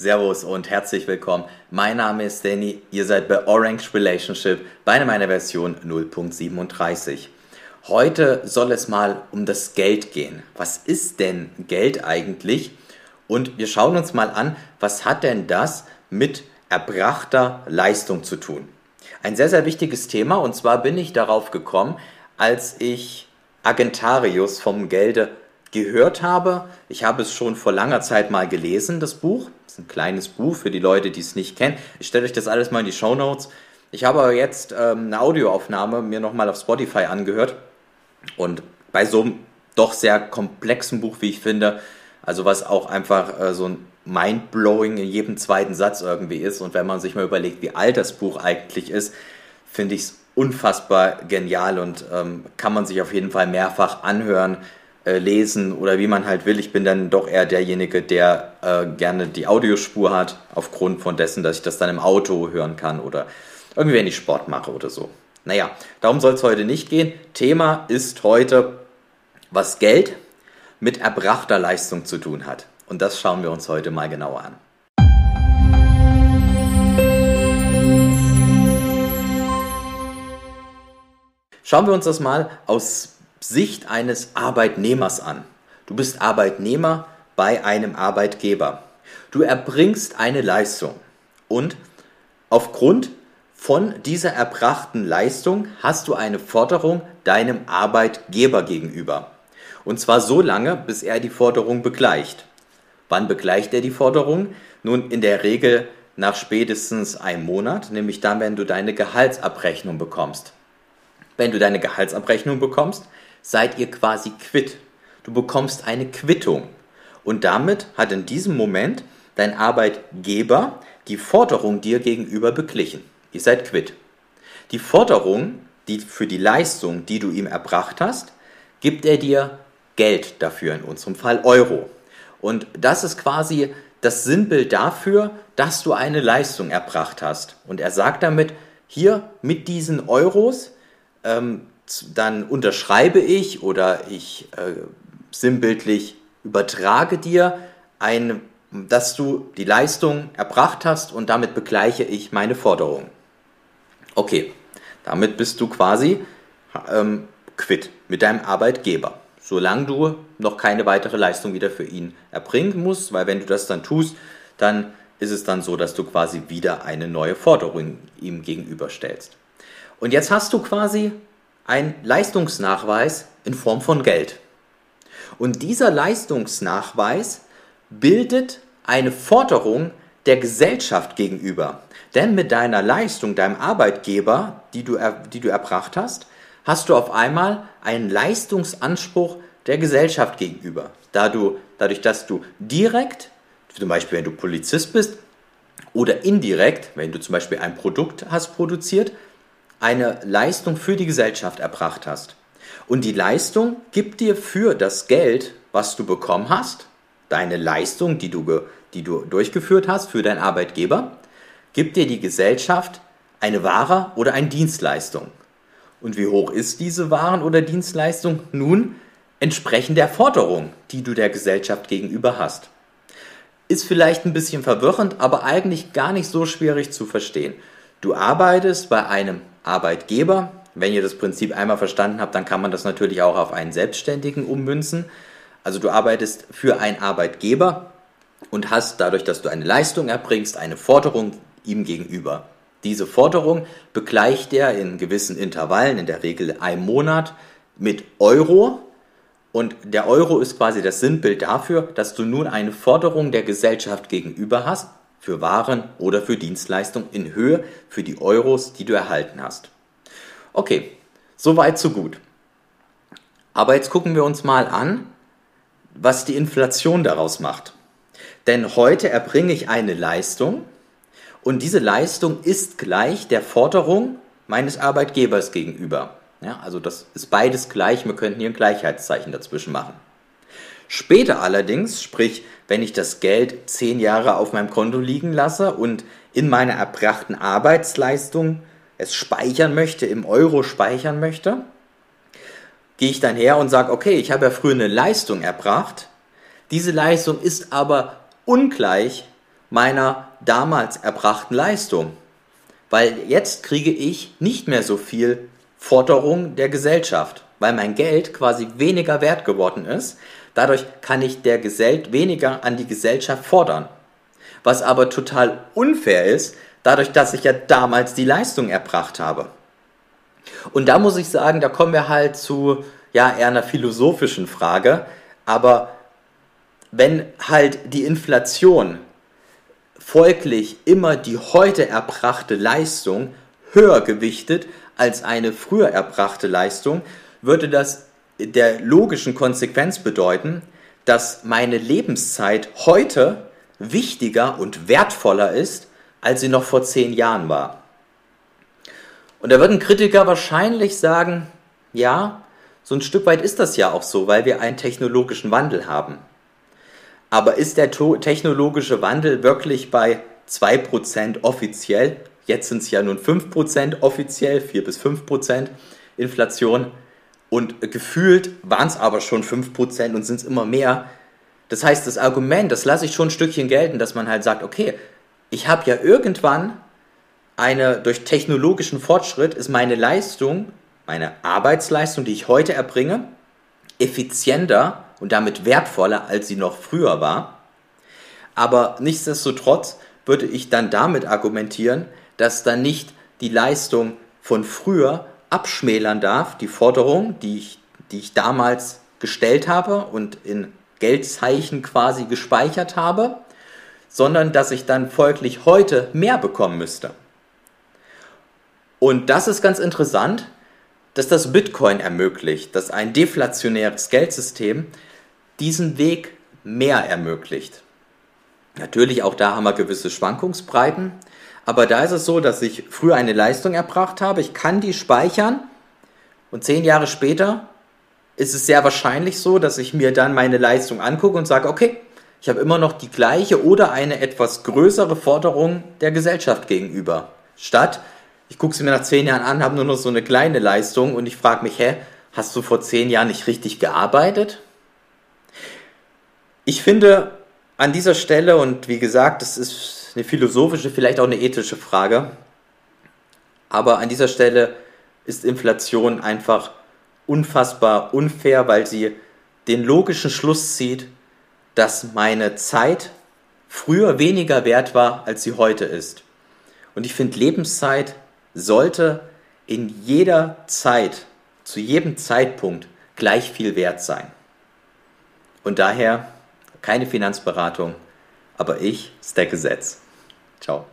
Servus und herzlich willkommen. Mein Name ist Danny, ihr seid bei Orange Relationship bei meiner Version 0.37. Heute soll es mal um das Geld gehen. Was ist denn Geld eigentlich? Und wir schauen uns mal an, was hat denn das mit erbrachter Leistung zu tun? Ein sehr, sehr wichtiges Thema und zwar bin ich darauf gekommen, als ich Agentarius vom Gelde gehört habe. Ich habe es schon vor langer Zeit mal gelesen, das Buch. Ein kleines Buch für die Leute, die es nicht kennen. Ich stelle euch das alles mal in die Show Notes. Ich habe aber jetzt ähm, eine Audioaufnahme mir nochmal auf Spotify angehört. Und bei so einem doch sehr komplexen Buch, wie ich finde, also was auch einfach äh, so ein Mindblowing in jedem zweiten Satz irgendwie ist. Und wenn man sich mal überlegt, wie alt das Buch eigentlich ist, finde ich es unfassbar genial und ähm, kann man sich auf jeden Fall mehrfach anhören äh, lesen oder wie man halt will. Ich bin dann doch eher derjenige, der äh, gerne die Audiospur hat, aufgrund von dessen, dass ich das dann im Auto hören kann oder irgendwie, wenn ich Sport mache oder so. Naja, darum soll es heute nicht gehen. Thema ist heute, was Geld mit erbrachter Leistung zu tun hat. Und das schauen wir uns heute mal genauer an. Schauen wir uns das mal aus Sicht eines Arbeitnehmers an. Du bist Arbeitnehmer bei einem Arbeitgeber. Du erbringst eine Leistung und aufgrund von dieser erbrachten Leistung hast du eine Forderung deinem Arbeitgeber gegenüber. Und zwar so lange, bis er die Forderung begleicht. Wann begleicht er die Forderung? Nun in der Regel nach spätestens einem Monat, nämlich dann, wenn du deine Gehaltsabrechnung bekommst. Wenn du deine Gehaltsabrechnung bekommst, seid ihr quasi quitt. Du bekommst eine Quittung. Und damit hat in diesem Moment dein Arbeitgeber die Forderung dir gegenüber beglichen. Ihr seid quitt. Die Forderung, die für die Leistung, die du ihm erbracht hast, gibt er dir Geld dafür, in unserem Fall Euro. Und das ist quasi das Sinnbild dafür, dass du eine Leistung erbracht hast. Und er sagt damit, hier mit diesen Euros ähm, dann unterschreibe ich oder ich äh, sinnbildlich übertrage dir ein, dass du die Leistung erbracht hast und damit begleiche ich meine Forderung. Okay, damit bist du quasi ähm, quitt mit deinem Arbeitgeber, solange du noch keine weitere Leistung wieder für ihn erbringen musst, weil wenn du das dann tust, dann ist es dann so, dass du quasi wieder eine neue Forderung ihm gegenüberstellst. Und jetzt hast du quasi ein Leistungsnachweis in Form von Geld. Und dieser Leistungsnachweis bildet eine Forderung der Gesellschaft gegenüber. Denn mit deiner Leistung, deinem Arbeitgeber, die du, die du erbracht hast, hast du auf einmal einen Leistungsanspruch der Gesellschaft gegenüber. Da du, dadurch, dass du direkt, zum Beispiel wenn du Polizist bist, oder indirekt, wenn du zum Beispiel ein Produkt hast produziert, eine Leistung für die Gesellschaft erbracht hast. Und die Leistung gibt dir für das Geld, was du bekommen hast, deine Leistung, die du, die du durchgeführt hast für deinen Arbeitgeber, gibt dir die Gesellschaft eine Ware oder eine Dienstleistung. Und wie hoch ist diese Waren- oder Dienstleistung? Nun, entsprechend der Forderung, die du der Gesellschaft gegenüber hast. Ist vielleicht ein bisschen verwirrend, aber eigentlich gar nicht so schwierig zu verstehen. Du arbeitest bei einem Arbeitgeber. Wenn ihr das Prinzip einmal verstanden habt, dann kann man das natürlich auch auf einen Selbstständigen ummünzen. Also du arbeitest für einen Arbeitgeber und hast dadurch, dass du eine Leistung erbringst, eine Forderung ihm gegenüber. Diese Forderung begleicht er in gewissen Intervallen, in der Regel einem Monat, mit Euro. Und der Euro ist quasi das Sinnbild dafür, dass du nun eine Forderung der Gesellschaft gegenüber hast, für Waren oder für Dienstleistungen in Höhe für die Euros, die du erhalten hast. Okay, soweit so gut. Aber jetzt gucken wir uns mal an, was die Inflation daraus macht. Denn heute erbringe ich eine Leistung und diese Leistung ist gleich der Forderung meines Arbeitgebers gegenüber. Ja, also das ist beides gleich, wir könnten hier ein Gleichheitszeichen dazwischen machen. Später allerdings, sprich wenn ich das Geld zehn Jahre auf meinem Konto liegen lasse und in meiner erbrachten Arbeitsleistung es speichern möchte, im Euro speichern möchte, gehe ich dann her und sage, okay, ich habe ja früher eine Leistung erbracht, diese Leistung ist aber ungleich meiner damals erbrachten Leistung. Weil jetzt kriege ich nicht mehr so viel Forderung der Gesellschaft, weil mein Geld quasi weniger wert geworden ist. Dadurch kann ich der Gesell weniger an die Gesellschaft fordern. Was aber total unfair ist, dadurch, dass ich ja damals die Leistung erbracht habe. Und da muss ich sagen, da kommen wir halt zu ja, eher einer philosophischen Frage. Aber wenn halt die Inflation folglich immer die heute erbrachte Leistung höher gewichtet als eine früher erbrachte Leistung, würde das der logischen Konsequenz bedeuten, dass meine Lebenszeit heute wichtiger und wertvoller ist, als sie noch vor zehn Jahren war. Und da würden Kritiker wahrscheinlich sagen, ja, so ein Stück weit ist das ja auch so, weil wir einen technologischen Wandel haben. Aber ist der technologische Wandel wirklich bei 2% offiziell? Jetzt sind es ja nun 5% offiziell, 4 bis 5% Inflation. Und gefühlt waren es aber schon 5% und sind es immer mehr. Das heißt, das Argument, das lasse ich schon ein Stückchen gelten, dass man halt sagt, okay, ich habe ja irgendwann eine, durch technologischen Fortschritt ist meine Leistung, meine Arbeitsleistung, die ich heute erbringe, effizienter und damit wertvoller, als sie noch früher war. Aber nichtsdestotrotz würde ich dann damit argumentieren, dass dann nicht die Leistung von früher abschmälern darf, die Forderung, die ich, die ich damals gestellt habe und in Geldzeichen quasi gespeichert habe, sondern dass ich dann folglich heute mehr bekommen müsste. Und das ist ganz interessant, dass das Bitcoin ermöglicht, dass ein deflationäres Geldsystem diesen Weg mehr ermöglicht. Natürlich, auch da haben wir gewisse Schwankungsbreiten, aber da ist es so, dass ich früher eine Leistung erbracht habe, ich kann die speichern und zehn Jahre später ist es sehr wahrscheinlich so, dass ich mir dann meine Leistung angucke und sage, okay, ich habe immer noch die gleiche oder eine etwas größere Forderung der Gesellschaft gegenüber. Statt, ich gucke sie mir nach zehn Jahren an, habe nur noch so eine kleine Leistung und ich frage mich, hä, hast du vor zehn Jahren nicht richtig gearbeitet? Ich finde an dieser Stelle, und wie gesagt, das ist eine philosophische, vielleicht auch eine ethische Frage, aber an dieser Stelle ist Inflation einfach unfassbar unfair, weil sie den logischen Schluss zieht, dass meine Zeit früher weniger wert war, als sie heute ist. Und ich finde, Lebenszeit sollte in jeder Zeit, zu jedem Zeitpunkt gleich viel wert sein. Und daher keine Finanzberatung, aber ich, Stack Gesetz. Ciao.